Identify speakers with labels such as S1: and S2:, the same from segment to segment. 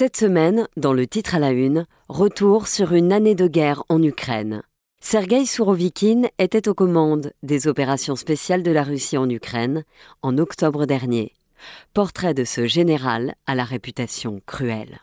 S1: Cette semaine, dans le titre à la une, retour sur une année de guerre en Ukraine. Sergei Sourovikine était aux commandes des opérations spéciales de la Russie en Ukraine en octobre dernier. Portrait de ce général à la réputation cruelle.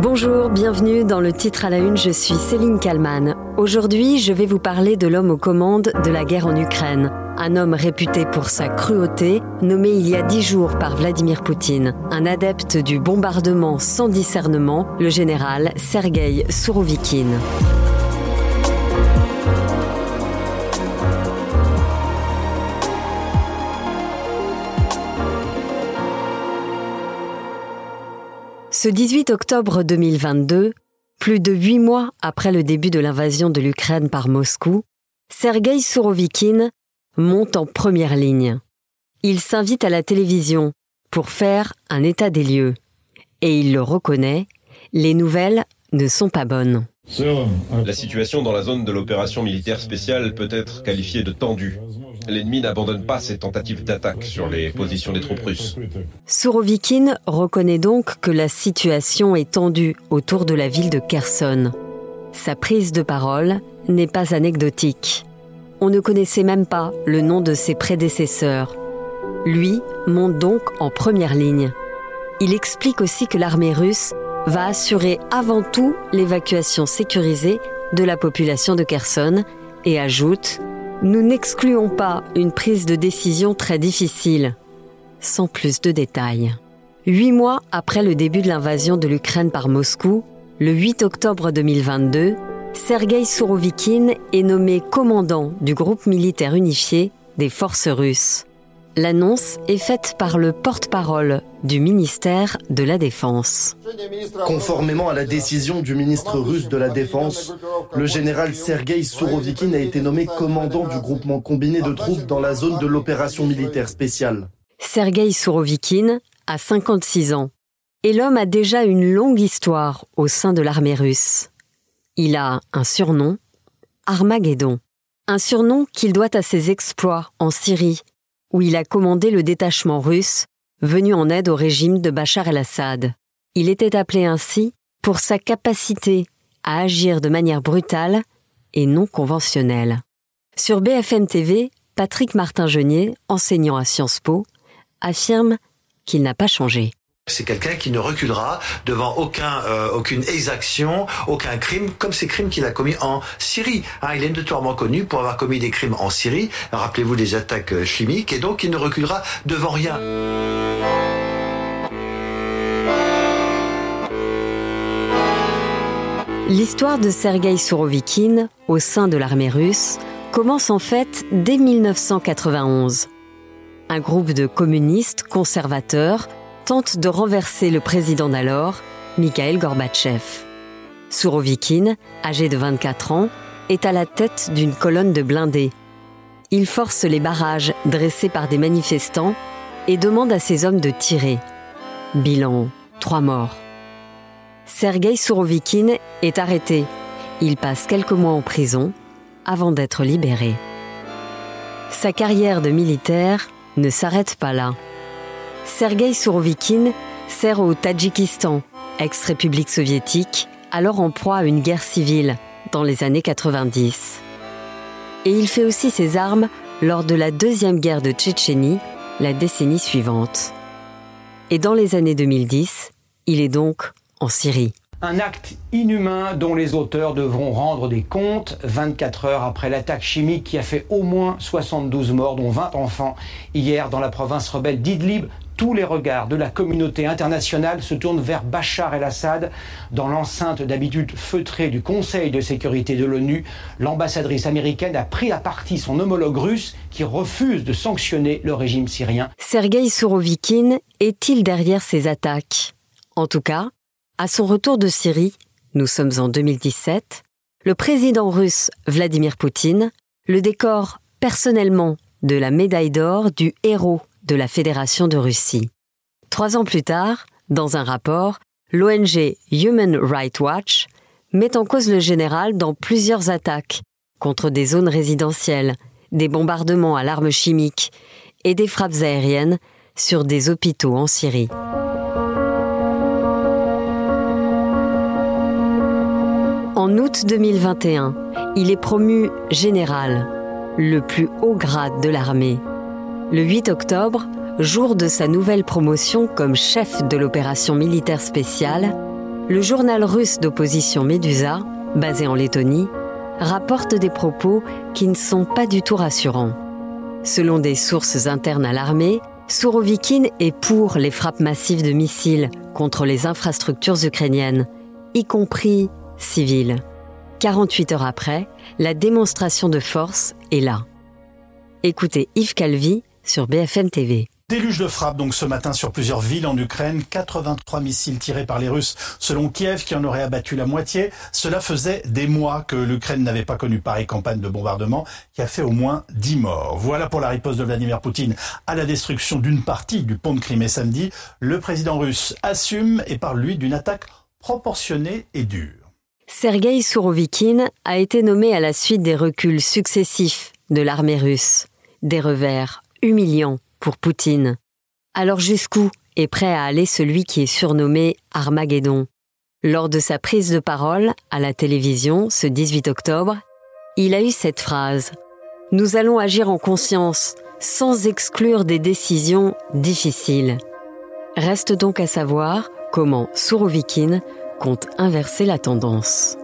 S1: Bonjour, bienvenue dans le titre à la une, je suis Céline Kalman. Aujourd'hui, je vais vous parler de l'homme aux commandes de la guerre en Ukraine. Un homme réputé pour sa cruauté, nommé il y a dix jours par Vladimir Poutine. Un adepte du bombardement sans discernement, le général Sergei Sourovikine. Ce 18 octobre 2022, plus de huit mois après le début de l'invasion de l'Ukraine par Moscou, Sergei Sourovikine monte en première ligne. Il s'invite à la télévision pour faire un état des lieux. Et il le reconnaît, les nouvelles ne sont pas bonnes.
S2: La situation dans la zone de l'opération militaire spéciale peut être qualifiée de tendue. L'ennemi n'abandonne pas ses tentatives d'attaque sur les positions des troupes russes.
S1: Sourovikine reconnaît donc que la situation est tendue autour de la ville de Kherson. Sa prise de parole n'est pas anecdotique. On ne connaissait même pas le nom de ses prédécesseurs. Lui monte donc en première ligne. Il explique aussi que l'armée russe va assurer avant tout l'évacuation sécurisée de la population de Kherson et ajoute nous n'excluons pas une prise de décision très difficile. Sans plus de détails. Huit mois après le début de l'invasion de l'Ukraine par Moscou, le 8 octobre 2022, Sergei Sourovikine est nommé commandant du groupe militaire unifié des forces russes. L'annonce est faite par le porte-parole du ministère de la Défense.
S3: Conformément à la décision du ministre russe de la Défense, le général Sergei Sourovikine a été nommé commandant du groupement combiné de troupes dans la zone de l'opération militaire spéciale.
S1: Sergei Sourovikine a 56 ans et l'homme a déjà une longue histoire au sein de l'armée russe. Il a un surnom, Armageddon, un surnom qu'il doit à ses exploits en Syrie où il a commandé le détachement russe venu en aide au régime de Bachar el-Assad. Il était appelé ainsi pour sa capacité à agir de manière brutale et non conventionnelle. Sur BFM TV, Patrick Martin-Genier, enseignant à Sciences Po, affirme qu'il n'a pas changé.
S4: C'est quelqu'un qui ne reculera devant euh, aucune exaction, aucun crime, comme ces crimes qu'il a commis en Syrie. Hein, il est notoirement connu pour avoir commis des crimes en Syrie. Rappelez-vous des attaques euh, chimiques, et donc il ne reculera devant rien.
S1: L'histoire de Sergei Sourovikine au sein de l'armée russe commence en fait dès 1991. Un groupe de communistes conservateurs tente de renverser le président d'alors, Mikhail Gorbatchev. Sourovikine, âgé de 24 ans, est à la tête d'une colonne de blindés. Il force les barrages dressés par des manifestants et demande à ses hommes de tirer. Bilan trois morts. Sergei Sourovikine est arrêté. Il passe quelques mois en prison avant d'être libéré. Sa carrière de militaire ne s'arrête pas là. Sergei Sourovikine sert au Tadjikistan, ex-république soviétique, alors en proie à une guerre civile dans les années 90. Et il fait aussi ses armes lors de la deuxième guerre de Tchétchénie, la décennie suivante. Et dans les années 2010, il est donc en Syrie.
S5: Un acte inhumain dont les auteurs devront rendre des comptes 24 heures après l'attaque chimique qui a fait au moins 72 morts, dont 20 enfants, hier dans la province rebelle d'Idlib, tous les regards de la communauté internationale se tournent vers Bachar el-Assad. Dans l'enceinte d'habitude feutrée du Conseil de sécurité de l'ONU, l'ambassadrice américaine a pris à partie son homologue russe qui refuse de sanctionner le régime syrien.
S1: Sergei Sourovikine est-il derrière ces attaques? En tout cas, à son retour de Syrie, nous sommes en 2017, le président russe Vladimir Poutine le décore personnellement de la médaille d'or du héros de la Fédération de Russie. Trois ans plus tard, dans un rapport, l'ONG Human Rights Watch met en cause le général dans plusieurs attaques contre des zones résidentielles, des bombardements à l'arme chimique et des frappes aériennes sur des hôpitaux en Syrie. En août 2021, il est promu général, le plus haut grade de l'armée. Le 8 octobre, jour de sa nouvelle promotion comme chef de l'opération militaire spéciale, le journal russe d'opposition Medusa, basé en Lettonie, rapporte des propos qui ne sont pas du tout rassurants. Selon des sources internes à l'armée, Sourovikine est pour les frappes massives de missiles contre les infrastructures ukrainiennes, y compris civiles. 48 heures après, la démonstration de force est là. Écoutez Yves Calvi sur BFM TV.
S6: Déluge de frappe donc ce matin sur plusieurs villes en Ukraine, 83 missiles tirés par les Russes selon Kiev qui en aurait abattu la moitié. Cela faisait des mois que l'Ukraine n'avait pas connu pareille campagne de bombardement qui a fait au moins 10 morts. Voilà pour la riposte de Vladimir Poutine à la destruction d'une partie du pont de Crimée samedi. Le président russe assume et parle lui d'une attaque proportionnée et dure.
S1: Sergei Sourovikine a été nommé à la suite des reculs successifs de l'armée russe, des revers humiliants pour Poutine. Alors jusqu'où est prêt à aller celui qui est surnommé Armageddon? Lors de sa prise de parole à la télévision ce 18 octobre, il a eu cette phrase Nous allons agir en conscience, sans exclure des décisions difficiles. Reste donc à savoir comment Sourovikine compte inverser la tendance.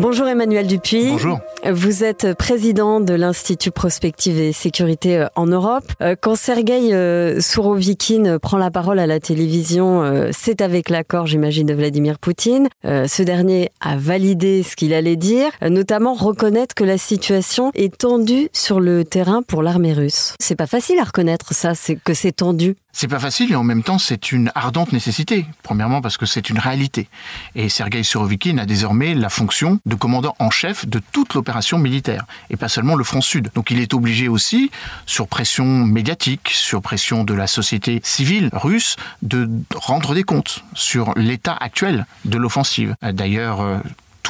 S1: Bonjour Emmanuel Dupuis.
S7: Bonjour.
S1: Vous êtes président de l'Institut Prospective et Sécurité euh, en Europe. Euh, quand Sergei euh, Sourovikine prend la parole à la télévision, c'est avec l'accord, j'imagine, de Vladimir Poutine. Ce dernier a validé ce qu'il allait dire, notamment reconnaître que la situation est tendue sur le terrain pour l'armée russe. C'est pas facile à reconnaître ça, c'est que c'est tendu.
S7: C'est pas facile et en même temps c'est une ardente nécessité. Premièrement parce que c'est une réalité. Et Sergei Surovikin a désormais la fonction de commandant en chef de toute l'opération militaire et pas seulement le front sud. Donc il est obligé aussi, sur pression médiatique, sur pression de la société civile russe, de rendre des comptes sur l'état actuel de l'offensive. D'ailleurs, euh,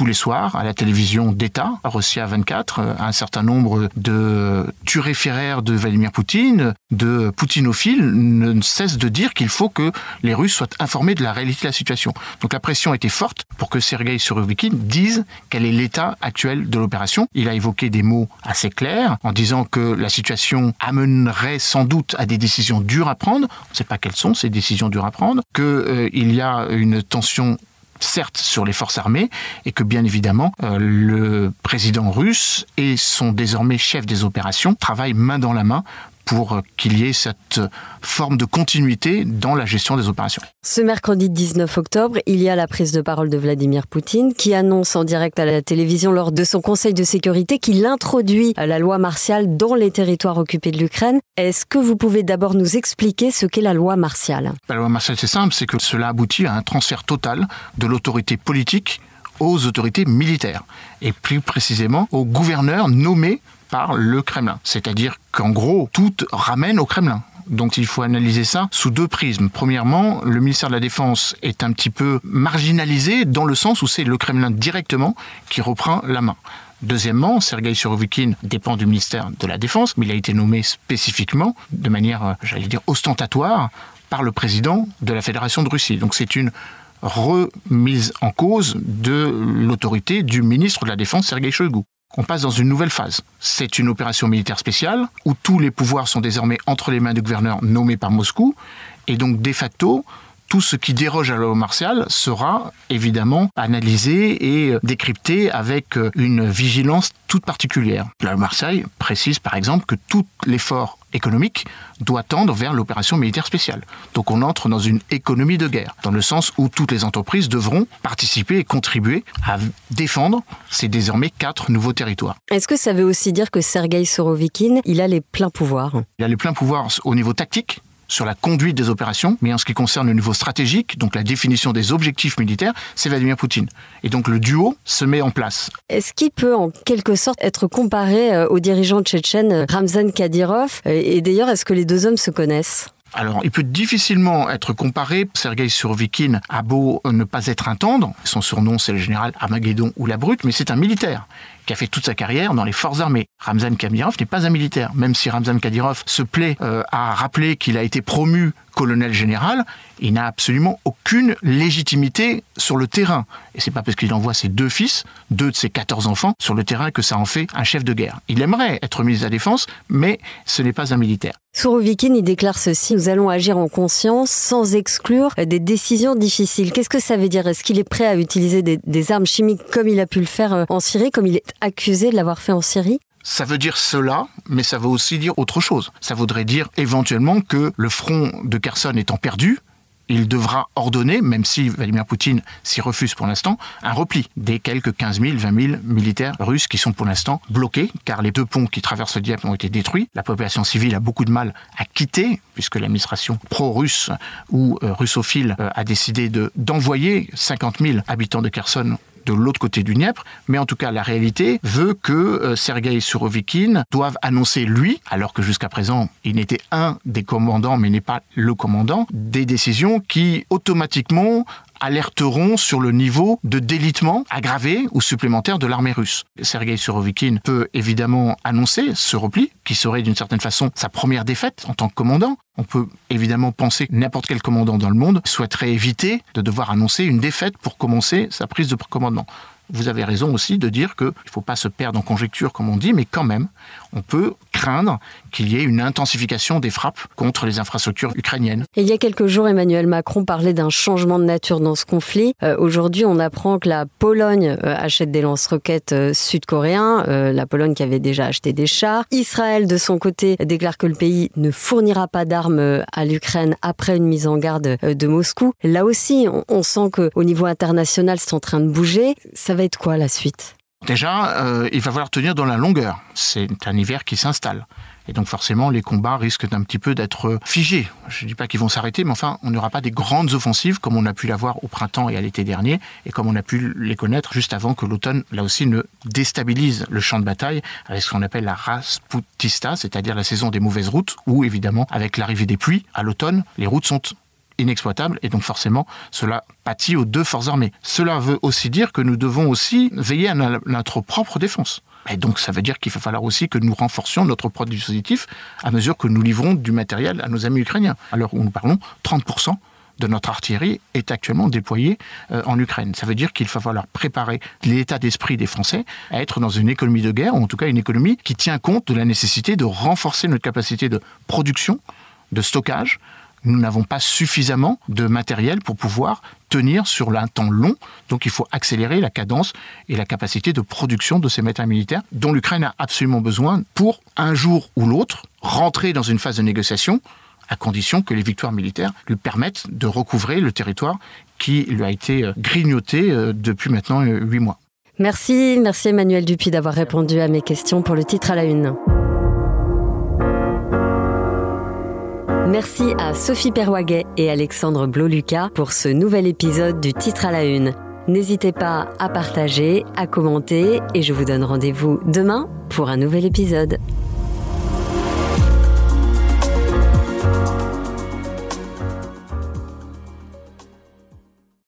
S7: tous les soirs à la télévision d'État, Russia 24, euh, un certain nombre de turéféraires de Vladimir Poutine, de poutinophiles, ne cessent de dire qu'il faut que les Russes soient informés de la réalité de la situation. Donc la pression était forte pour que Sergei Surovikin dise quel est l'état actuel de l'opération. Il a évoqué des mots assez clairs en disant que la situation amènerait sans doute à des décisions dures à prendre. On ne sait pas quelles sont ces décisions dures à prendre. Qu'il euh, y a une tension certes sur les forces armées, et que bien évidemment, euh, le président russe et son désormais chef des opérations travaillent main dans la main pour qu'il y ait cette forme de continuité dans la gestion des opérations.
S1: Ce mercredi 19 octobre, il y a la prise de parole de Vladimir Poutine qui annonce en direct à la télévision lors de son Conseil de sécurité qu'il introduit la loi martiale dans les territoires occupés de l'Ukraine. Est-ce que vous pouvez d'abord nous expliquer ce qu'est la loi martiale?
S7: La loi martiale, c'est simple, c'est que cela aboutit à un transfert total de l'autorité politique aux autorités militaires, et plus précisément aux gouverneurs nommés par le Kremlin. C'est-à-dire qu'en gros, tout ramène au Kremlin. Donc il faut analyser ça sous deux prismes. Premièrement, le ministère de la Défense est un petit peu marginalisé dans le sens où c'est le Kremlin directement qui reprend la main. Deuxièmement, Sergei Surovikin dépend du ministère de la Défense, mais il a été nommé spécifiquement, de manière, euh, j'allais dire, ostentatoire, par le président de la Fédération de Russie. Donc c'est une remise en cause de l'autorité du ministre de la Défense, Sergei Shoigu on passe dans une nouvelle phase. C'est une opération militaire spéciale où tous les pouvoirs sont désormais entre les mains du gouverneur nommé par Moscou. Et donc, de facto, tout ce qui déroge à la loi martiale sera évidemment analysé et décrypté avec une vigilance toute particulière. La loi martiale précise par exemple que tout l'effort économique doit tendre vers l'opération militaire spéciale. Donc on entre dans une économie de guerre, dans le sens où toutes les entreprises devront participer et contribuer à défendre ces désormais quatre nouveaux territoires.
S1: Est-ce que ça veut aussi dire que Sergei Sorovikin, il a les pleins pouvoirs?
S7: Il a les pleins pouvoirs au niveau tactique, sur la conduite des opérations, mais en ce qui concerne le niveau stratégique, donc la définition des objectifs militaires, c'est Vladimir Poutine. Et donc le duo se met en place.
S1: Est-ce qu'il peut en quelque sorte être comparé euh, au dirigeant tchétchène euh, Ramzan Kadyrov Et d'ailleurs, est-ce que les deux hommes se connaissent?
S7: Alors, il peut difficilement être comparé. Sergei Surovikin a beau ne pas être un tendre, son surnom c'est le général Armageddon ou la brute, mais c'est un militaire. Qui a fait toute sa carrière dans les forces armées. Ramzan Kadyrov n'est pas un militaire, même si Ramzan Kadyrov se plaît euh, à rappeler qu'il a été promu colonel général, il n'a absolument aucune légitimité sur le terrain. Et c'est pas parce qu'il envoie ses deux fils, deux de ses 14 enfants, sur le terrain que ça en fait un chef de guerre. Il aimerait être ministre de la Défense, mais ce n'est pas un militaire.
S1: Sourovikine, déclare ceci, nous allons agir en conscience sans exclure des décisions difficiles. Qu'est-ce que ça veut dire? Est-ce qu'il est prêt à utiliser des, des armes chimiques comme il a pu le faire euh, en Syrie, comme il est accusé de l'avoir fait en Syrie?
S7: Ça veut dire cela, mais ça veut aussi dire autre chose. Ça voudrait dire éventuellement que le front de Kherson étant perdu, il devra ordonner, même si Vladimir Poutine s'y refuse pour l'instant, un repli des quelques 15 000, 20 000 militaires russes qui sont pour l'instant bloqués, car les deux ponts qui traversent le Dieppe ont été détruits. La population civile a beaucoup de mal à quitter, puisque l'administration pro-russe ou euh, russophile euh, a décidé d'envoyer 50 000 habitants de Kherson de l'autre côté du Dniepr, mais en tout cas la réalité veut que euh, Sergei Surovikin doive annoncer lui, alors que jusqu'à présent il n'était un des commandants mais n'est pas le commandant, des décisions qui automatiquement alerteront sur le niveau de délitement aggravé ou supplémentaire de l'armée russe. Sergei Surovikin peut évidemment annoncer ce repli, qui serait d'une certaine façon sa première défaite en tant que commandant. On peut évidemment penser que n'importe quel commandant dans le monde souhaiterait éviter de devoir annoncer une défaite pour commencer sa prise de commandement vous avez raison aussi de dire qu'il ne faut pas se perdre en conjecture, comme on dit, mais quand même, on peut qu'il y ait une intensification des frappes contre les infrastructures ukrainiennes.
S1: il y a quelques jours, Emmanuel Macron parlait d'un changement de nature dans ce conflit. Euh, aujourd'hui, on apprend que la Pologne euh, achète des lance-roquettes euh, sud-coréens, la Pologne qui avait déjà acheté des chars. Israël, de son côté, déclare que le pays ne fournira pas d'armes à l'Ukraine après une mise en garde de Moscou. Là aussi, on, on sent qu'au niveau international, c'est en train de bouger. Ça va être quoi la suite?
S7: Déjà, euh, il va falloir tenir dans la longueur. C'est un hiver qui s'installe. Et donc forcément, les combats risquent d'un petit peu d'être figés. Je ne dis pas qu'ils vont s'arrêter, mais enfin, on n'aura pas des grandes offensives comme on a pu l'avoir au printemps et à l'été dernier, et comme on a pu les connaître juste avant que l'automne, là aussi, ne déstabilise le champ de bataille avec ce qu'on appelle la rasputista, c'est-à-dire la saison des mauvaises routes, où évidemment, avec l'arrivée des pluies à l'automne, les routes sont inexploitable et donc forcément cela pâtit aux deux forces armées. Cela veut aussi dire que nous devons aussi veiller à notre propre défense. Et donc ça veut dire qu'il va falloir aussi que nous renforcions notre propre dispositif à mesure que nous livrons du matériel à nos amis ukrainiens. Alors où nous parlons, 30% de notre artillerie est actuellement déployée euh, en Ukraine. Ça veut dire qu'il va falloir préparer l'état d'esprit des Français à être dans une économie de guerre, ou en tout cas une économie qui tient compte de la nécessité de renforcer notre capacité de production, de stockage, nous n'avons pas suffisamment de matériel pour pouvoir tenir sur un temps long. Donc il faut accélérer la cadence et la capacité de production de ces matériels militaires dont l'Ukraine a absolument besoin pour un jour ou l'autre rentrer dans une phase de négociation à condition que les victoires militaires lui permettent de recouvrer le territoire qui lui a été euh, grignoté euh, depuis maintenant euh, huit mois.
S1: Merci, merci Emmanuel Dupuis d'avoir répondu à mes questions pour le titre à la une. Merci à Sophie Perwaguet et Alexandre Bloluca pour ce nouvel épisode du Titre à la Une. N'hésitez pas à partager, à commenter et je vous donne rendez-vous demain pour un nouvel épisode.